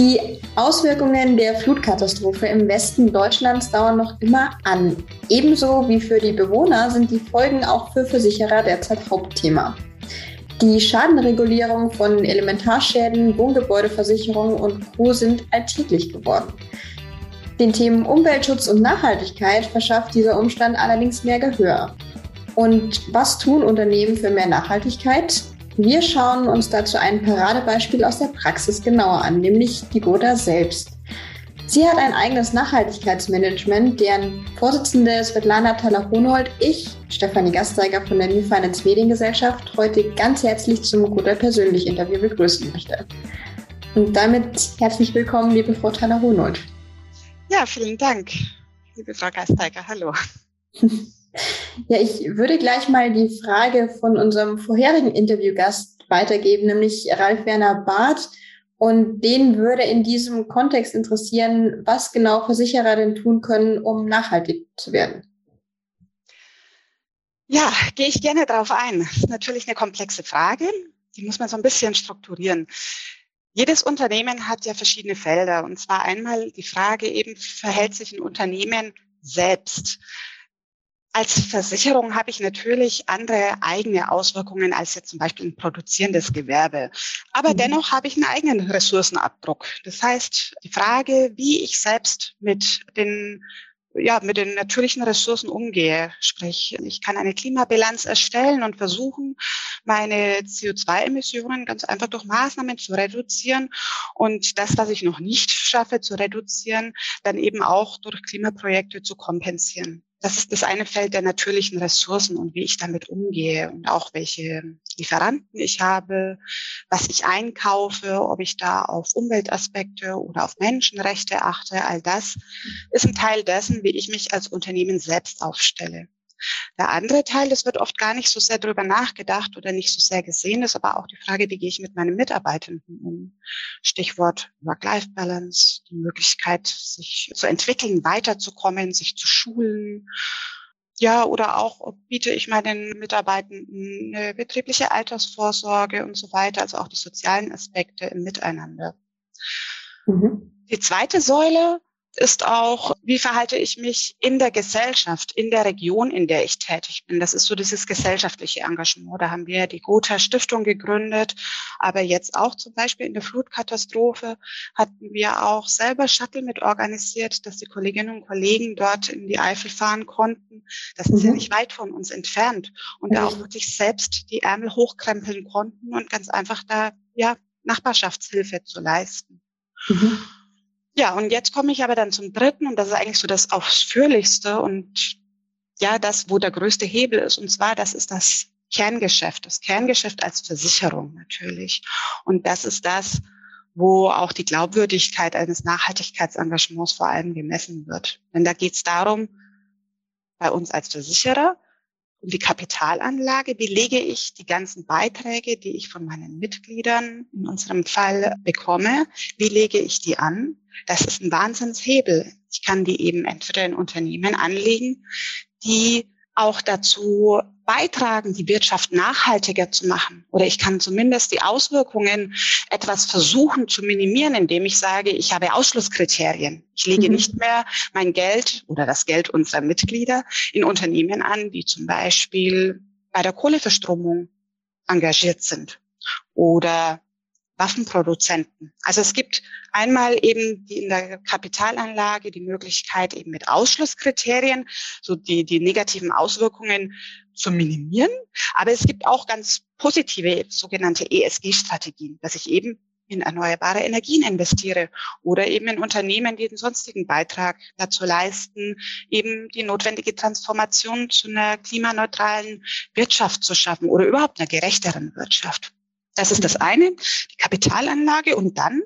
Die Auswirkungen der Flutkatastrophe im Westen Deutschlands dauern noch immer an. Ebenso wie für die Bewohner sind die Folgen auch für Versicherer derzeit Hauptthema. Die Schadenregulierung von Elementarschäden, Wohngebäudeversicherung und Co. sind alltäglich geworden. Den Themen Umweltschutz und Nachhaltigkeit verschafft dieser Umstand allerdings mehr Gehör. Und was tun Unternehmen für mehr Nachhaltigkeit? Wir schauen uns dazu ein Paradebeispiel aus der Praxis genauer an, nämlich die Gotha selbst. Sie hat ein eigenes Nachhaltigkeitsmanagement, deren Vorsitzende Svetlana Talahonold ich, Stefanie Gasteiger von der New Finance Mediengesellschaft, heute ganz herzlich zum Gotha persönlich Interview begrüßen möchte. Und damit herzlich willkommen, liebe Frau Talahonold. Ja, vielen Dank, liebe Frau Gasteiger. Hallo. Ja, ich würde gleich mal die Frage von unserem vorherigen Interviewgast weitergeben, nämlich Ralf Werner Barth. Und den würde in diesem Kontext interessieren, was genau Versicherer denn tun können, um nachhaltig zu werden. Ja, gehe ich gerne darauf ein. Das ist natürlich eine komplexe Frage. Die muss man so ein bisschen strukturieren. Jedes Unternehmen hat ja verschiedene Felder. Und zwar einmal die Frage eben, verhält sich ein Unternehmen selbst? Als Versicherung habe ich natürlich andere eigene Auswirkungen als jetzt zum Beispiel ein produzierendes Gewerbe. Aber mhm. dennoch habe ich einen eigenen Ressourcenabdruck. Das heißt, die Frage, wie ich selbst mit den ja, mit den natürlichen Ressourcen umgehe. Sprich, ich kann eine Klimabilanz erstellen und versuchen, meine CO2-Emissionen ganz einfach durch Maßnahmen zu reduzieren und das, was ich noch nicht schaffe zu reduzieren, dann eben auch durch Klimaprojekte zu kompensieren. Das ist das eine Feld der natürlichen Ressourcen und wie ich damit umgehe und auch welche Lieferanten ich habe, was ich einkaufe, ob ich da auf Umweltaspekte oder auf Menschenrechte achte. All das ist ein Teil dessen, wie ich mich als Unternehmen selbst aufstelle. Der andere Teil, das wird oft gar nicht so sehr darüber nachgedacht oder nicht so sehr gesehen, ist aber auch die Frage, wie gehe ich mit meinen Mitarbeitenden um? Stichwort Work-Life-Balance, die Möglichkeit, sich zu entwickeln, weiterzukommen, sich zu schulen. Ja, oder auch biete ich meinen Mitarbeitenden eine betriebliche Altersvorsorge und so weiter, also auch die sozialen Aspekte im Miteinander. Mhm. Die zweite Säule ist auch, wie verhalte ich mich in der Gesellschaft, in der Region, in der ich tätig bin. Das ist so dieses gesellschaftliche Engagement. Da haben wir die Gotha Stiftung gegründet, aber jetzt auch zum Beispiel in der Flutkatastrophe hatten wir auch selber Shuttle mit organisiert, dass die Kolleginnen und Kollegen dort in die Eifel fahren konnten. Das ist mhm. ja nicht weit von uns entfernt und da auch wirklich selbst die Ärmel hochkrempeln konnten und ganz einfach da, ja, Nachbarschaftshilfe zu leisten. Mhm. Ja, und jetzt komme ich aber dann zum dritten und das ist eigentlich so das ausführlichste und ja, das, wo der größte Hebel ist. Und zwar, das ist das Kerngeschäft, das Kerngeschäft als Versicherung natürlich. Und das ist das, wo auch die Glaubwürdigkeit eines Nachhaltigkeitsengagements vor allem gemessen wird. Denn da geht es darum, bei uns als Versicherer, um die Kapitalanlage, wie lege ich die ganzen Beiträge, die ich von meinen Mitgliedern in unserem Fall bekomme, wie lege ich die an? Das ist ein Wahnsinnshebel. Ich kann die eben entweder in Unternehmen anlegen, die auch dazu beitragen, die Wirtschaft nachhaltiger zu machen. Oder ich kann zumindest die Auswirkungen etwas versuchen zu minimieren, indem ich sage, ich habe Ausschlusskriterien. Ich lege mhm. nicht mehr mein Geld oder das Geld unserer Mitglieder in Unternehmen an, die zum Beispiel bei der Kohleverstromung engagiert sind oder Waffenproduzenten. Also es gibt einmal eben die in der Kapitalanlage die Möglichkeit eben mit Ausschlusskriterien so die, die negativen Auswirkungen zu minimieren. Aber es gibt auch ganz positive sogenannte ESG-Strategien, dass ich eben in erneuerbare Energien investiere oder eben in Unternehmen, die den sonstigen Beitrag dazu leisten, eben die notwendige Transformation zu einer klimaneutralen Wirtschaft zu schaffen oder überhaupt einer gerechteren Wirtschaft. Das ist das eine, die Kapitalanlage. Und dann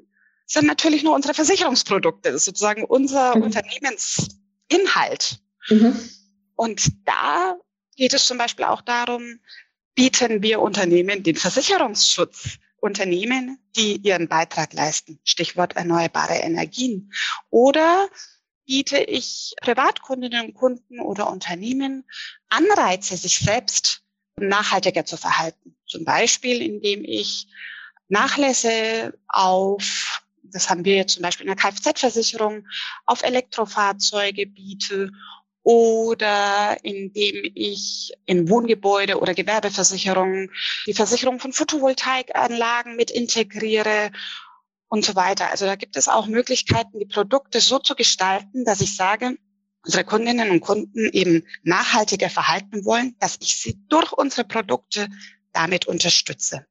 sind natürlich noch unsere Versicherungsprodukte, das ist sozusagen unser mhm. Unternehmensinhalt. Mhm. Und da geht es zum Beispiel auch darum, bieten wir Unternehmen den Versicherungsschutz. Unternehmen, die ihren Beitrag leisten. Stichwort erneuerbare Energien. Oder biete ich Privatkundinnen und Kunden oder Unternehmen Anreize, sich selbst nachhaltiger zu verhalten. Zum Beispiel, indem ich Nachlässe auf das haben wir zum Beispiel in der Kfz-Versicherung, auf Elektrofahrzeuge biete oder indem ich in Wohngebäude oder Gewerbeversicherungen die Versicherung von Photovoltaikanlagen mit integriere und so weiter. Also da gibt es auch Möglichkeiten, die Produkte so zu gestalten, dass ich sage, unsere Kundinnen und Kunden eben nachhaltiger verhalten wollen, dass ich sie durch unsere Produkte damit unterstütze.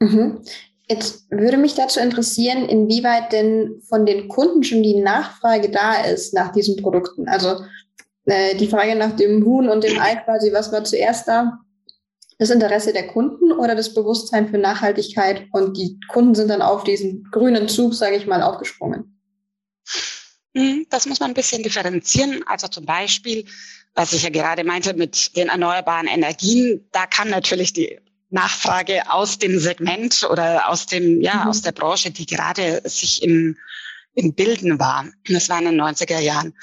Mhm. Jetzt würde mich dazu interessieren, inwieweit denn von den Kunden schon die Nachfrage da ist nach diesen Produkten. Also äh, die Frage nach dem Huhn und dem Ei quasi, was war zuerst da? Das Interesse der Kunden oder das Bewusstsein für Nachhaltigkeit und die Kunden sind dann auf diesen grünen Zug, sage ich mal, aufgesprungen? Mhm, das muss man ein bisschen differenzieren. Also zum Beispiel, was ich ja gerade meinte mit den erneuerbaren Energien, da kann natürlich die Nachfrage aus dem Segment oder aus dem, ja, mhm. aus der Branche, die gerade sich im im Bilden war. Das war in den 90er Jahren.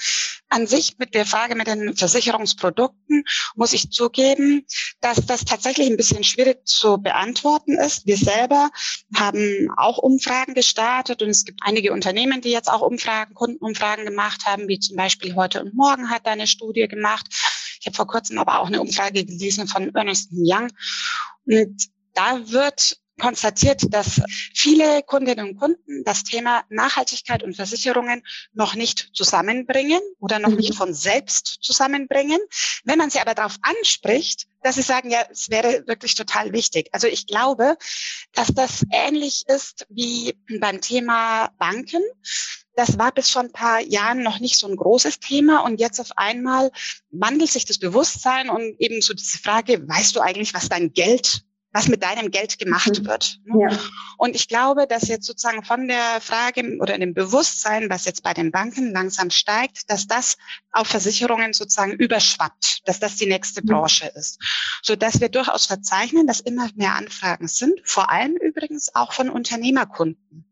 An sich mit der Frage mit den Versicherungsprodukten muss ich zugeben, dass das tatsächlich ein bisschen schwierig zu beantworten ist. Wir selber haben auch Umfragen gestartet und es gibt einige Unternehmen, die jetzt auch Umfragen, Kundenumfragen gemacht haben, wie zum Beispiel heute und morgen hat da eine Studie gemacht. Ich habe vor kurzem aber auch eine Umfrage gelesen von Ernest Young. Und da wird konstatiert, dass viele Kundinnen und Kunden das Thema Nachhaltigkeit und Versicherungen noch nicht zusammenbringen oder noch mhm. nicht von selbst zusammenbringen. Wenn man sie aber darauf anspricht, dass sie sagen, ja, es wäre wirklich total wichtig. Also ich glaube, dass das ähnlich ist wie beim Thema Banken. Das war bis vor ein paar Jahren noch nicht so ein großes Thema und jetzt auf einmal wandelt sich das Bewusstsein und eben so diese Frage, weißt du eigentlich, was dein Geld was mit deinem Geld gemacht mhm. wird. Ne? Ja. Und ich glaube, dass jetzt sozusagen von der Frage oder dem Bewusstsein, was jetzt bei den Banken langsam steigt, dass das auf Versicherungen sozusagen überschwappt, dass das die nächste mhm. Branche ist. So dass wir durchaus verzeichnen, dass immer mehr Anfragen sind, vor allem übrigens auch von Unternehmerkunden.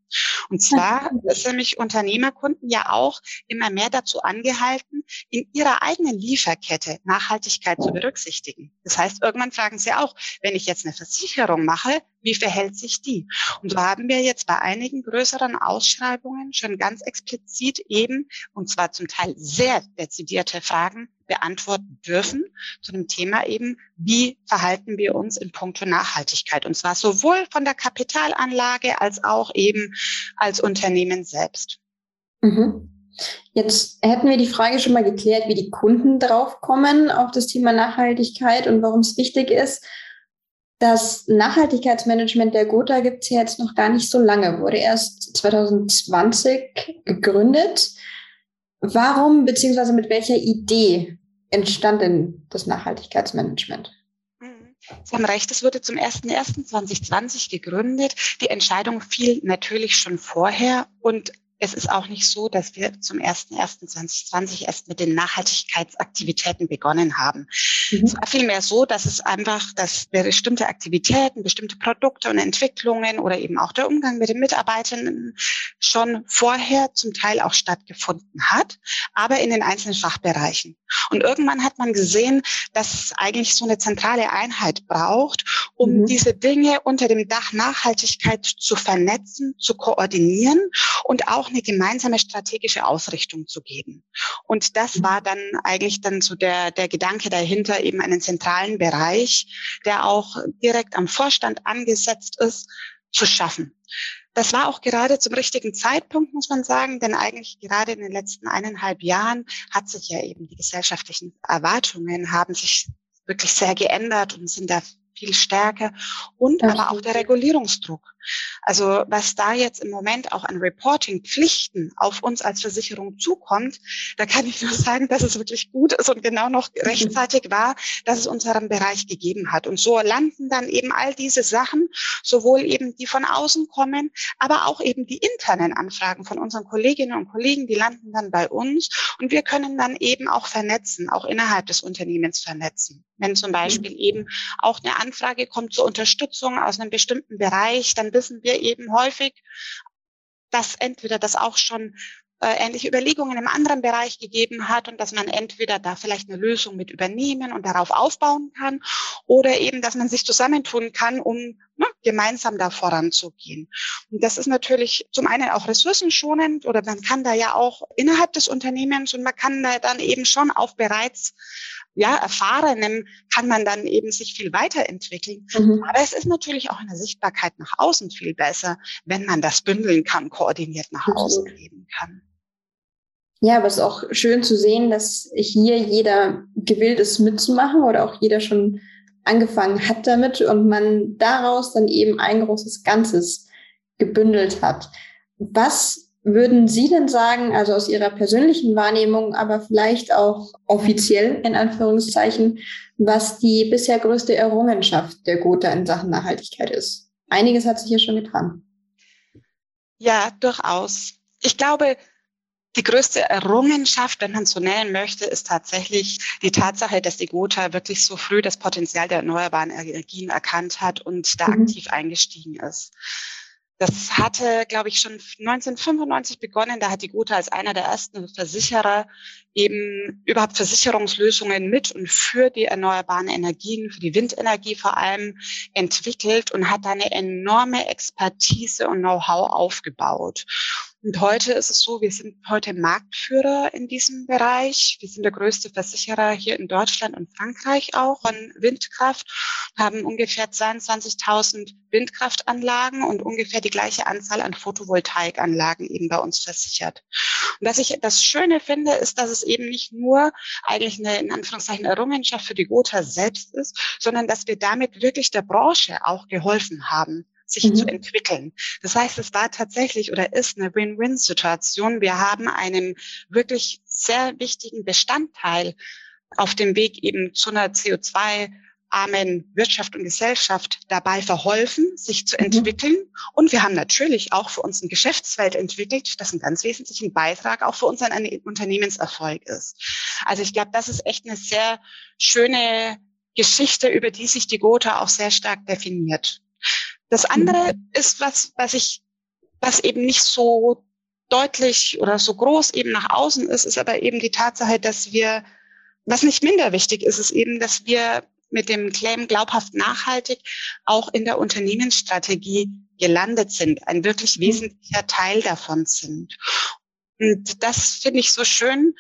Und zwar sind nämlich Unternehmerkunden ja auch immer mehr dazu angehalten, in ihrer eigenen Lieferkette Nachhaltigkeit zu berücksichtigen. Das heißt, irgendwann fragen sie auch, wenn ich jetzt eine Versicherung mache, wie verhält sich die? Und so haben wir jetzt bei einigen größeren Ausschreibungen schon ganz explizit eben, und zwar zum Teil sehr dezidierte Fragen beantworten dürfen zu dem Thema eben, wie verhalten wir uns in puncto Nachhaltigkeit? Und zwar sowohl von der Kapitalanlage als auch eben als Unternehmen selbst. Mhm. Jetzt hätten wir die Frage schon mal geklärt, wie die Kunden draufkommen auf das Thema Nachhaltigkeit und warum es wichtig ist. Das Nachhaltigkeitsmanagement der Gotha gibt es ja jetzt noch gar nicht so lange, wurde erst 2020 gegründet. Warum beziehungsweise mit welcher Idee entstand denn das Nachhaltigkeitsmanagement? Sie haben recht, es wurde zum 01.01.2020 gegründet. Die Entscheidung fiel natürlich schon vorher und es ist auch nicht so, dass wir zum 01.01.2020 erst mit den Nachhaltigkeitsaktivitäten begonnen haben. Mhm. Es war vielmehr so, dass es einfach, dass bestimmte Aktivitäten, bestimmte Produkte und Entwicklungen oder eben auch der Umgang mit den Mitarbeitern schon vorher zum Teil auch stattgefunden hat, aber in den einzelnen Fachbereichen. Und irgendwann hat man gesehen, dass es eigentlich so eine zentrale Einheit braucht, um mhm. diese Dinge unter dem Dach Nachhaltigkeit zu vernetzen, zu koordinieren und auch eine gemeinsame strategische Ausrichtung zu geben. Und das mhm. war dann eigentlich dann so der, der Gedanke dahinter, eben einen zentralen Bereich, der auch direkt am Vorstand angesetzt ist, zu schaffen. Das war auch gerade zum richtigen Zeitpunkt, muss man sagen, denn eigentlich gerade in den letzten eineinhalb Jahren hat sich ja eben die gesellschaftlichen Erwartungen haben sich wirklich sehr geändert und sind da viel stärker und aber auch der Regulierungsdruck. Also was da jetzt im Moment auch an Reporting-Pflichten auf uns als Versicherung zukommt, da kann ich nur sagen, dass es wirklich gut ist und genau noch rechtzeitig war, dass es unseren Bereich gegeben hat. Und so landen dann eben all diese Sachen, sowohl eben die von außen kommen, aber auch eben die internen Anfragen von unseren Kolleginnen und Kollegen, die landen dann bei uns und wir können dann eben auch vernetzen, auch innerhalb des Unternehmens vernetzen. Wenn zum Beispiel mhm. eben auch eine Anfrage kommt zur Unterstützung aus einem bestimmten Bereich, dann wissen wir eben häufig, dass entweder das auch schon äh, ähnliche Überlegungen im anderen Bereich gegeben hat und dass man entweder da vielleicht eine Lösung mit übernehmen und darauf aufbauen kann oder eben, dass man sich zusammentun kann, um ne, gemeinsam da voranzugehen. Und das ist natürlich zum einen auch ressourcenschonend oder man kann da ja auch innerhalb des Unternehmens und man kann da dann eben schon auf bereits ja, Erfahrenem kann man dann eben sich viel weiterentwickeln. Mhm. Aber es ist natürlich auch in der Sichtbarkeit nach außen viel besser, wenn man das bündeln kann, koordiniert nach außen geben kann. Ja, aber es ist auch schön zu sehen, dass hier jeder gewillt ist mitzumachen oder auch jeder schon angefangen hat damit und man daraus dann eben ein großes Ganzes gebündelt hat. Was würden Sie denn sagen, also aus Ihrer persönlichen Wahrnehmung, aber vielleicht auch offiziell in Anführungszeichen, was die bisher größte Errungenschaft der Gotha in Sachen Nachhaltigkeit ist? Einiges hat sich ja schon getan. Ja, durchaus. Ich glaube, die größte Errungenschaft, wenn man so nennen möchte, ist tatsächlich die Tatsache, dass die Gotha wirklich so früh das Potenzial der erneuerbaren Energien erkannt hat und da mhm. aktiv eingestiegen ist. Das hatte, glaube ich, schon 1995 begonnen. Da hat die Gotha als einer der ersten Versicherer eben überhaupt Versicherungslösungen mit und für die erneuerbaren Energien, für die Windenergie vor allem entwickelt und hat da eine enorme Expertise und Know-how aufgebaut. Und heute ist es so, wir sind heute Marktführer in diesem Bereich. Wir sind der größte Versicherer hier in Deutschland und Frankreich auch von Windkraft, haben ungefähr 22.000 Windkraftanlagen und ungefähr die gleiche Anzahl an Photovoltaikanlagen eben bei uns versichert. Und was ich das Schöne finde, ist, dass es eben nicht nur eigentlich eine in Anführungszeichen Errungenschaft für die Gotha selbst ist, sondern dass wir damit wirklich der Branche auch geholfen haben sich mhm. zu entwickeln. Das heißt, es war tatsächlich oder ist eine Win-Win-Situation. Wir haben einem wirklich sehr wichtigen Bestandteil auf dem Weg eben zu einer CO2 armen Wirtschaft und Gesellschaft dabei verholfen, sich zu mhm. entwickeln. Und wir haben natürlich auch für uns ein Geschäftsfeld entwickelt, das einen ganz wesentlichen Beitrag auch für unseren Unternehmenserfolg ist. Also ich glaube, das ist echt eine sehr schöne Geschichte, über die sich die Gotha auch sehr stark definiert. Das andere mhm. ist was, was ich, was eben nicht so deutlich oder so groß eben nach außen ist, ist aber eben die Tatsache, dass wir, was nicht minder wichtig ist, ist eben, dass wir mit dem Claim glaubhaft nachhaltig auch in der Unternehmensstrategie gelandet sind, ein wirklich mhm. wesentlicher Teil davon sind. Und das finde ich so schön,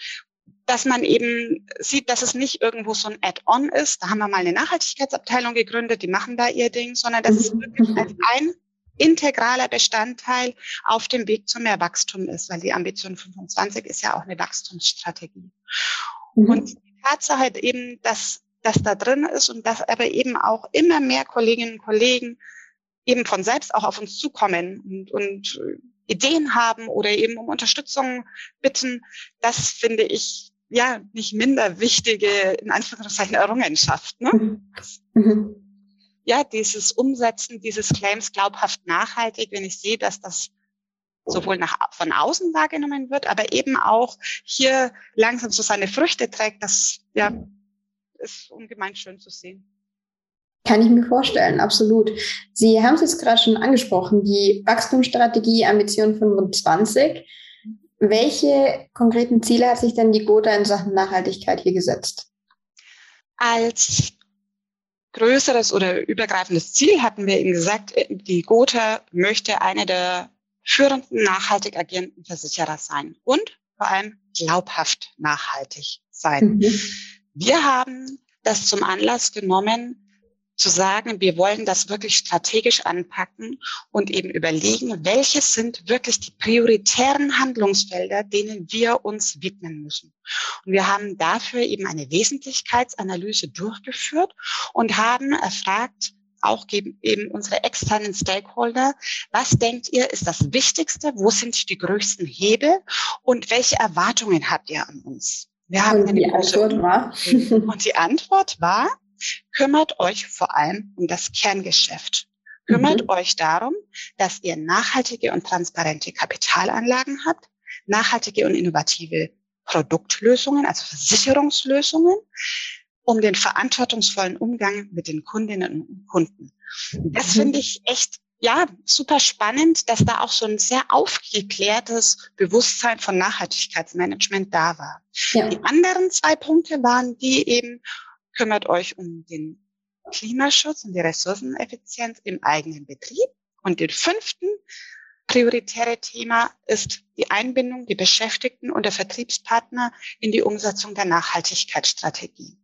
dass man eben sieht, dass es nicht irgendwo so ein Add-on ist. Da haben wir mal eine Nachhaltigkeitsabteilung gegründet, die machen da ihr Ding, sondern dass es wirklich als ein integraler Bestandteil auf dem Weg zu mehr Wachstum ist, weil die Ambition 25 ist ja auch eine Wachstumsstrategie. Mhm. Und die Tatsache eben, dass das da drin ist und dass aber eben auch immer mehr Kolleginnen und Kollegen eben von selbst auch auf uns zukommen und, und Ideen haben oder eben um Unterstützung bitten, das finde ich ja nicht minder wichtige, in Anführungszeichen, Errungenschaft. Ne? Mhm. mhm. Ja, dieses Umsetzen dieses Claims glaubhaft nachhaltig, wenn ich sehe, dass das sowohl nach, von außen wahrgenommen wird, aber eben auch hier langsam so seine Früchte trägt, das ja, ist ungemein schön zu sehen. Kann ich mir vorstellen, absolut. Sie haben es jetzt gerade schon angesprochen, die Wachstumsstrategie Ambition 25. Welche konkreten Ziele hat sich denn die Gotha in Sachen Nachhaltigkeit hier gesetzt? Als größeres oder übergreifendes Ziel hatten wir eben gesagt, die Gotha möchte eine der führenden nachhaltig agierenden Versicherer sein und vor allem glaubhaft nachhaltig sein. Mhm. Wir haben das zum Anlass genommen, zu sagen, wir wollen das wirklich strategisch anpacken und eben überlegen, welche sind wirklich die prioritären Handlungsfelder, denen wir uns widmen müssen. Und wir haben dafür eben eine Wesentlichkeitsanalyse durchgeführt und haben erfragt, auch eben unsere externen Stakeholder. Was denkt ihr, ist das Wichtigste? Wo sind die größten Hebel? Und welche Erwartungen habt ihr an uns? Wir haben und die Antwort war? Und die Antwort war, kümmert euch vor allem um das Kerngeschäft. Kümmert mhm. euch darum, dass ihr nachhaltige und transparente Kapitalanlagen habt, nachhaltige und innovative Produktlösungen, also Versicherungslösungen, um den verantwortungsvollen Umgang mit den Kundinnen und Kunden. Das mhm. finde ich echt ja, super spannend, dass da auch so ein sehr aufgeklärtes Bewusstsein von Nachhaltigkeitsmanagement da war. Ja. Die anderen zwei Punkte waren die eben, kümmert euch um den Klimaschutz und die Ressourceneffizienz im eigenen Betrieb. Und den fünften prioritäre Thema ist die Einbindung der Beschäftigten und der Vertriebspartner in die Umsetzung der Nachhaltigkeitsstrategie.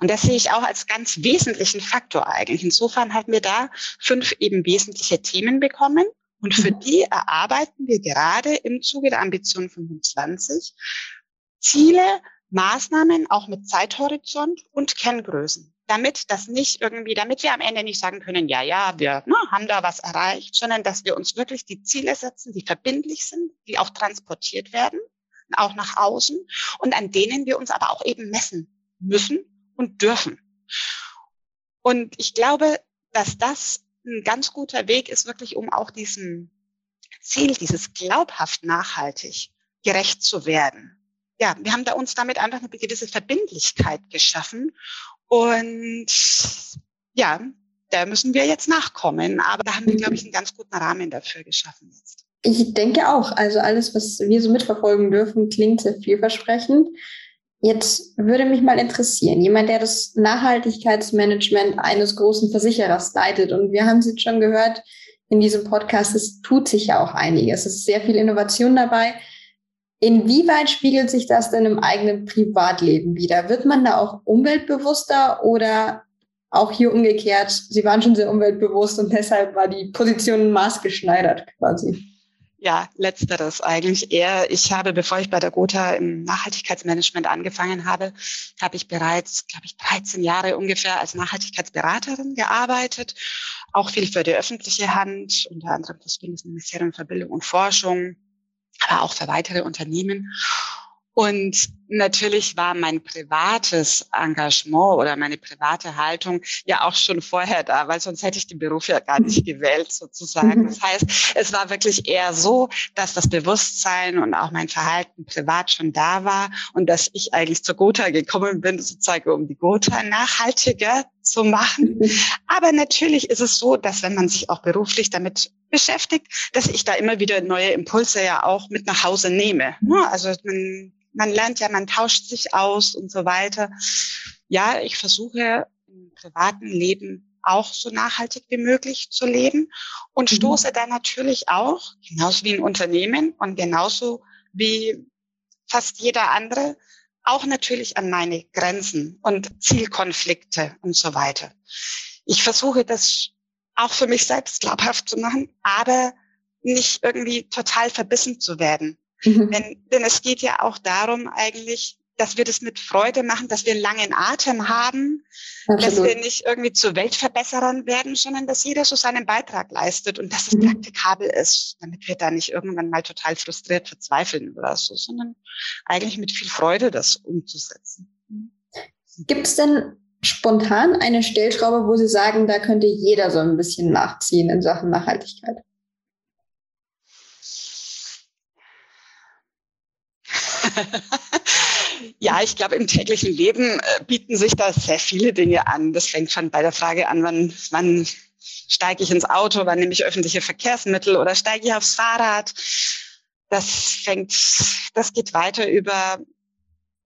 Und das sehe ich auch als ganz wesentlichen Faktor eigentlich. Insofern haben wir da fünf eben wesentliche Themen bekommen. Und für mhm. die erarbeiten wir gerade im Zuge der Ambition 25 Ziele, Maßnahmen auch mit Zeithorizont und Kenngrößen. Damit das nicht irgendwie, damit wir am Ende nicht sagen können, ja, ja, wir ne, haben da was erreicht, sondern dass wir uns wirklich die Ziele setzen, die verbindlich sind, die auch transportiert werden, auch nach außen und an denen wir uns aber auch eben messen müssen und dürfen. Und ich glaube, dass das ein ganz guter Weg ist, wirklich um auch diesem Ziel, dieses glaubhaft nachhaltig gerecht zu werden. Ja, wir haben da uns damit einfach eine gewisse Verbindlichkeit geschaffen und ja, da müssen wir jetzt nachkommen. Aber da haben wir, glaube ich, einen ganz guten Rahmen dafür geschaffen jetzt. Ich denke auch. Also alles, was wir so mitverfolgen dürfen, klingt sehr vielversprechend. Jetzt würde mich mal interessieren, jemand, der das Nachhaltigkeitsmanagement eines großen Versicherers leitet, und wir haben es jetzt schon gehört in diesem Podcast, es tut sich ja auch einiges. Es ist sehr viel Innovation dabei. Inwieweit spiegelt sich das denn im eigenen Privatleben wieder? Wird man da auch umweltbewusster oder auch hier umgekehrt? Sie waren schon sehr umweltbewusst und deshalb war die Position maßgeschneidert quasi. Ja, letzteres eigentlich eher. Ich habe, bevor ich bei der Gotha im Nachhaltigkeitsmanagement angefangen habe, habe ich bereits, glaube ich, 13 Jahre ungefähr als Nachhaltigkeitsberaterin gearbeitet. Auch viel für die öffentliche Hand, unter anderem das Bundesministerium für Bildung und Forschung, aber auch für weitere Unternehmen. Und natürlich war mein privates Engagement oder meine private Haltung ja auch schon vorher da, weil sonst hätte ich den Beruf ja gar nicht gewählt sozusagen. Mhm. Das heißt, es war wirklich eher so, dass das Bewusstsein und auch mein Verhalten privat schon da war und dass ich eigentlich zur Gotha gekommen bin, sozusagen um die Gotha nachhaltiger zu machen. Mhm. Aber natürlich ist es so, dass wenn man sich auch beruflich damit beschäftigt, dass ich da immer wieder neue Impulse ja auch mit nach Hause nehme. Also man man lernt ja, man tauscht sich aus und so weiter. Ja, ich versuche im privaten Leben auch so nachhaltig wie möglich zu leben und mhm. stoße da natürlich auch, genauso wie ein Unternehmen und genauso wie fast jeder andere, auch natürlich an meine Grenzen und Zielkonflikte und so weiter. Ich versuche das auch für mich selbst glaubhaft zu machen, aber nicht irgendwie total verbissen zu werden. Mhm. Denn, denn es geht ja auch darum eigentlich, dass wir das mit Freude machen, dass wir einen langen Atem haben, Absolut. dass wir nicht irgendwie zu Weltverbesserern werden, sondern dass jeder so seinen Beitrag leistet und dass es mhm. praktikabel ist, damit wir da nicht irgendwann mal total frustriert verzweifeln oder so, sondern eigentlich mit viel Freude das umzusetzen. Gibt es denn spontan eine Stellschraube, wo Sie sagen, da könnte jeder so ein bisschen nachziehen in Sachen Nachhaltigkeit? ja, ich glaube, im täglichen Leben äh, bieten sich da sehr viele Dinge an. Das fängt schon bei der Frage an, wann, wann steige ich ins Auto, wann nehme ich öffentliche Verkehrsmittel oder steige ich aufs Fahrrad. Das fängt, das geht weiter über,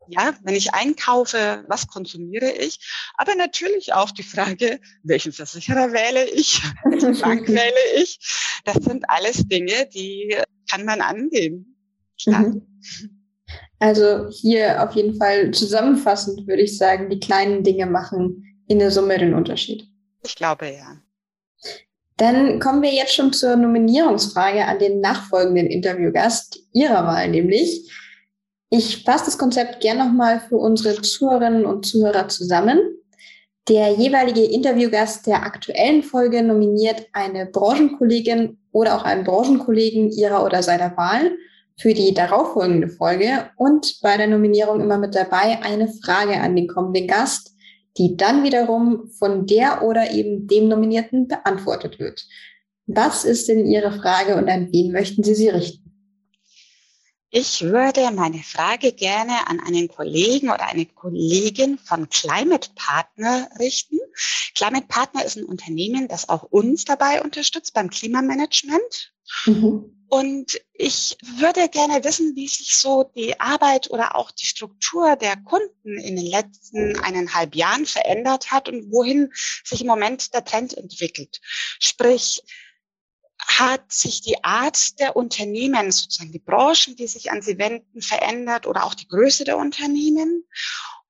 ja, wenn ich einkaufe, was konsumiere ich? Aber natürlich auch die Frage, welchen Versicherer wähle ich? Welche Bank wähle ich? Das sind alles Dinge, die kann man angehen. Klar. Mhm. Also hier auf jeden Fall zusammenfassend würde ich sagen, die kleinen Dinge machen in der Summe den Unterschied. Ich glaube ja. Dann kommen wir jetzt schon zur Nominierungsfrage an den nachfolgenden Interviewgast Ihrer Wahl, nämlich. Ich fasse das Konzept gern nochmal für unsere Zuhörerinnen und Zuhörer zusammen. Der jeweilige Interviewgast der aktuellen Folge nominiert eine Branchenkollegin oder auch einen Branchenkollegen ihrer oder seiner Wahl für die darauffolgende Folge und bei der Nominierung immer mit dabei eine Frage an den kommenden Gast, die dann wiederum von der oder eben dem Nominierten beantwortet wird. Was ist denn Ihre Frage und an wen möchten Sie sie richten? Ich würde meine Frage gerne an einen Kollegen oder eine Kollegin von Climate Partner richten. Climate Partner ist ein Unternehmen, das auch uns dabei unterstützt beim Klimamanagement. Mhm. Und ich würde gerne wissen, wie sich so die Arbeit oder auch die Struktur der Kunden in den letzten eineinhalb Jahren verändert hat und wohin sich im Moment der Trend entwickelt. Sprich, hat sich die Art der Unternehmen, sozusagen die Branchen, die sich an sie wenden, verändert oder auch die Größe der Unternehmen?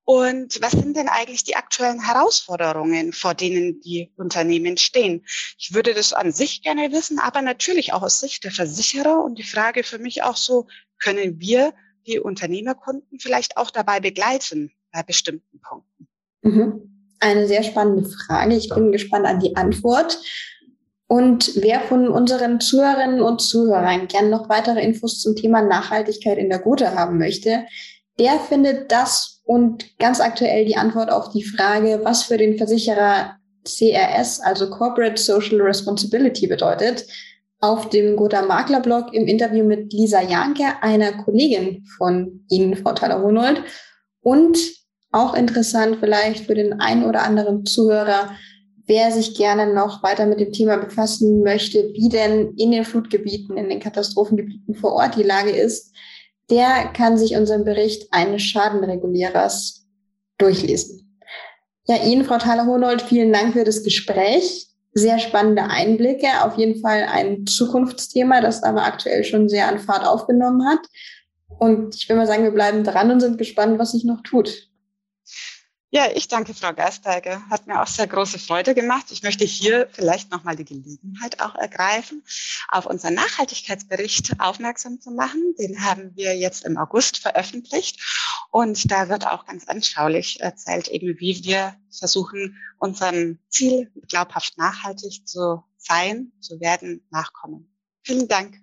Und was sind denn eigentlich die aktuellen Herausforderungen, vor denen die Unternehmen stehen? Ich würde das an sich gerne wissen, aber natürlich auch aus Sicht der Versicherer. Und die Frage für mich auch so, können wir die Unternehmerkunden vielleicht auch dabei begleiten bei bestimmten Punkten? Mhm. Eine sehr spannende Frage. Ich bin gespannt an die Antwort. Und wer von unseren Zuhörerinnen und Zuhörern gern noch weitere Infos zum Thema Nachhaltigkeit in der Gute haben möchte, der findet das und ganz aktuell die Antwort auf die Frage, was für den Versicherer CRS, also Corporate Social Responsibility bedeutet, auf dem Gotha Makler Blog im Interview mit Lisa Janke, einer Kollegin von Ihnen, Frau Thaler-Honold. Und auch interessant vielleicht für den einen oder anderen Zuhörer, wer sich gerne noch weiter mit dem Thema befassen möchte, wie denn in den Flutgebieten, in den Katastrophengebieten vor Ort die Lage ist, der kann sich unseren Bericht eines Schadenregulierers durchlesen. Ja, Ihnen, Frau Thaler-Honold, vielen Dank für das Gespräch. Sehr spannende Einblicke, auf jeden Fall ein Zukunftsthema, das aber aktuell schon sehr an Fahrt aufgenommen hat. Und ich will mal sagen, wir bleiben dran und sind gespannt, was sich noch tut. Ja, ich danke Frau Geisteiger. Hat mir auch sehr große Freude gemacht. Ich möchte hier vielleicht nochmal die Gelegenheit auch ergreifen, auf unseren Nachhaltigkeitsbericht aufmerksam zu machen. Den haben wir jetzt im August veröffentlicht. Und da wird auch ganz anschaulich erzählt, eben wie wir versuchen, unserem Ziel glaubhaft nachhaltig zu sein, zu werden, nachkommen. Vielen Dank.